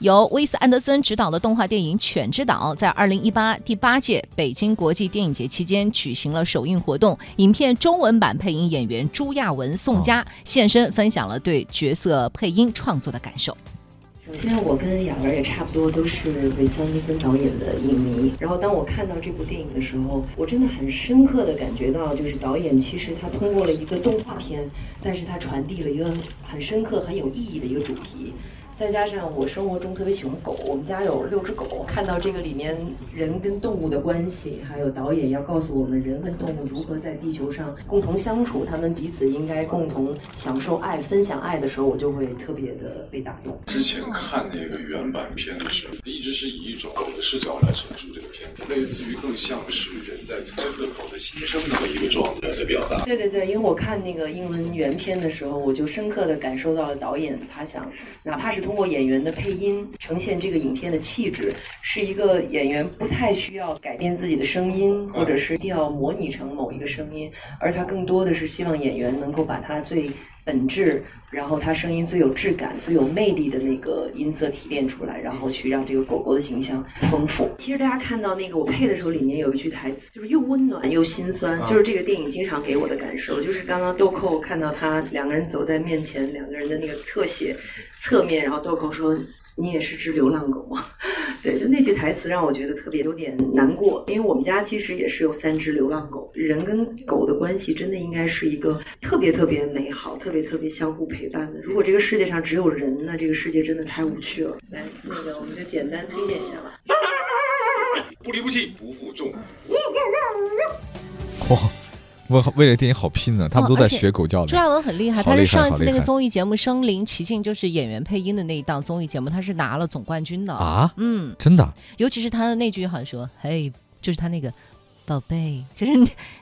由威斯安德森执导的动画电影《犬之岛》在二零一八第八届北京国际电影节期间举行了首映活动。影片中文版配音演员朱亚文、宋佳现身，分享了对角色配音创作的感受。首先，我跟雅文也差不多，都是韦斯安德森导演的影迷。然后，当我看到这部电影的时候，我真的很深刻的感觉到，就是导演其实他通过了一个动画片，但是他传递了一个很深刻、很有意义的一个主题。再加上我生活中特别喜欢狗，我们家有六只狗。看到这个里面人跟动物的关系，还有导演要告诉我们人跟动物如何在地球上共同相处，他们彼此应该共同享受爱、分享爱的时候，我就会特别的被打动。之前看那个原版片的时候，一直是以一种狗的视角来陈述这个片子，类似于更像是人在猜测狗的心声那么一个状态在表达。对对对，因为我看那个英文原片的时候，我就深刻的感受到了导演他想，哪怕是。通过演员的配音呈现这个影片的气质，是一个演员不太需要改变自己的声音，或者是一定要模拟成某一个声音，而他更多的是希望演员能够把他最本质，然后他声音最有质感、最有魅力的那个音色提炼出来，然后去让这个狗狗的形象丰富。其实大家看到那个我配的时候，里面有一句台词，就是又温暖又心酸，就是这个电影经常给我的感受。就是刚刚豆蔻看到他两个人走在面前，两个人的那个特写。侧面，然后豆蔻说：“你也是只流浪狗吗？”对，就那句台词让我觉得特别有点难过，因为我们家其实也是有三只流浪狗。人跟狗的关系真的应该是一个特别特别美好、特别特别相互陪伴的。如果这个世界上只有人，那这个世界真的太无趣了。来，那个我们就简单推荐一下吧。不离不弃，不负众。哇！为为了电影好拼呢，他们都在学狗叫。朱亚文很厉害，他是上一次那个综艺节目《身临其境》，就是演员配音的那一档综艺节目，他是拿了总冠军的啊。嗯，真的。尤其是他的那句好像说：“嘿，就是他那个宝贝，其实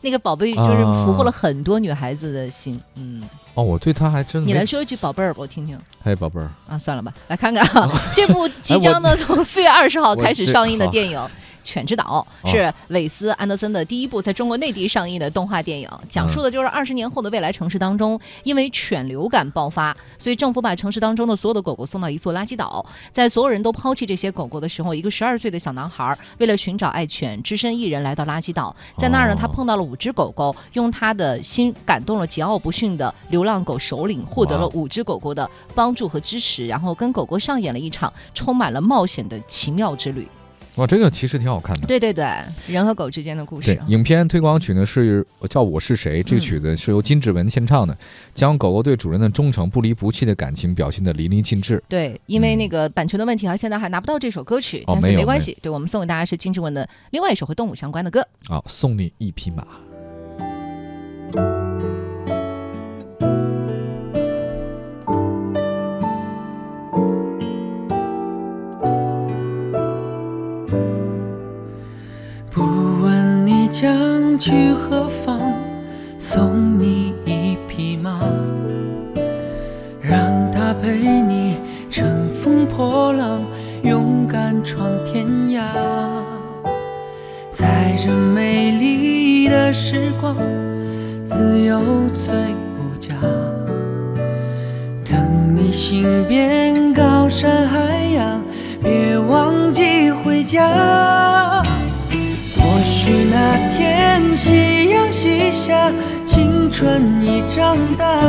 那个宝贝就是俘获了很多女孩子的心。”嗯。哦，我对他还真……你来说一句“宝贝儿”，我听听。嘿，宝贝儿。啊，算了吧，来看看啊，这部即将呢从四月二十号开始上映的电影。《犬之岛》是韦斯安德森的第一部在中国内地上映的动画电影，讲述的就是二十年后的未来城市当中，因为犬流感爆发，所以政府把城市当中的所有的狗狗送到一座垃圾岛，在所有人都抛弃这些狗狗的时候，一个十二岁的小男孩为了寻找爱犬，只身一人来到垃圾岛，在那儿呢，他碰到了五只狗狗，用他的心感动了桀骜不驯的流浪狗首领，获得了五只狗狗的帮助和支持，然后跟狗狗上演了一场充满了冒险的奇妙之旅。哇，这个其实挺好看的。对对对，人和狗之间的故事。对，影片推广曲呢是叫《我是谁》，这个曲子是由金志文献唱的，将狗狗对主人的忠诚、不离不弃的感情表现的淋漓尽致。对，因为那个版权的问题啊，现在还拿不到这首歌曲，但是没关系。对我们送给大家是金志文的另外一首和动物相关的歌。好，送你一匹马。想去何方？送你一匹马，让它陪你乘风破浪，勇敢闯天涯。在这美丽的时光，自由最无价。等你行遍下，青春已长大。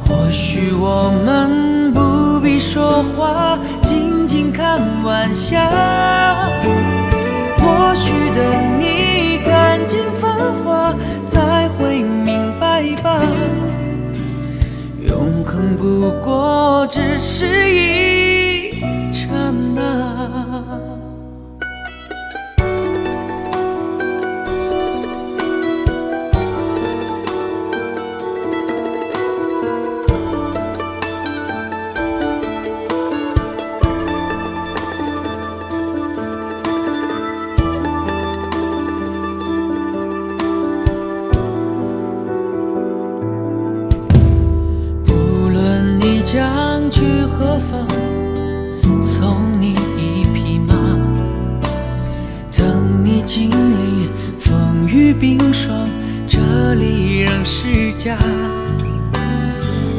或许我们不必说话，静静看晚霞。或许等你看尽繁华，才会明白吧。永恒不过只是一刹那。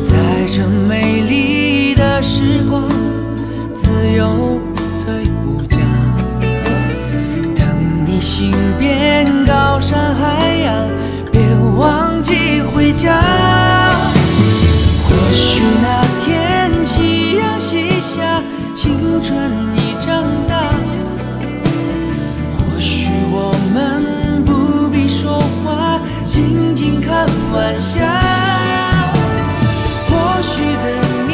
在这美丽的时光，自由下或许等你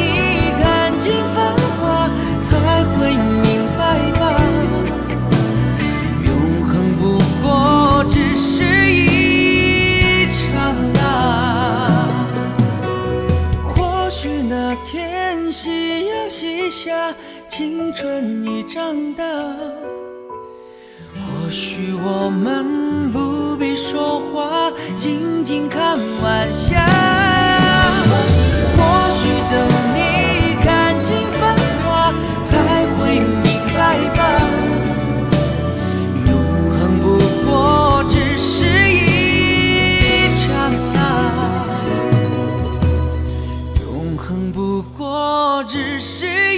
看尽繁华才会明白吧永恒不过只是一刹那或许那天夕阳西下青春已长大或许我们不说话，静静看晚霞。或许等你看尽繁华，才会明白吧。永恒不过只是一刹那，永恒不过只是一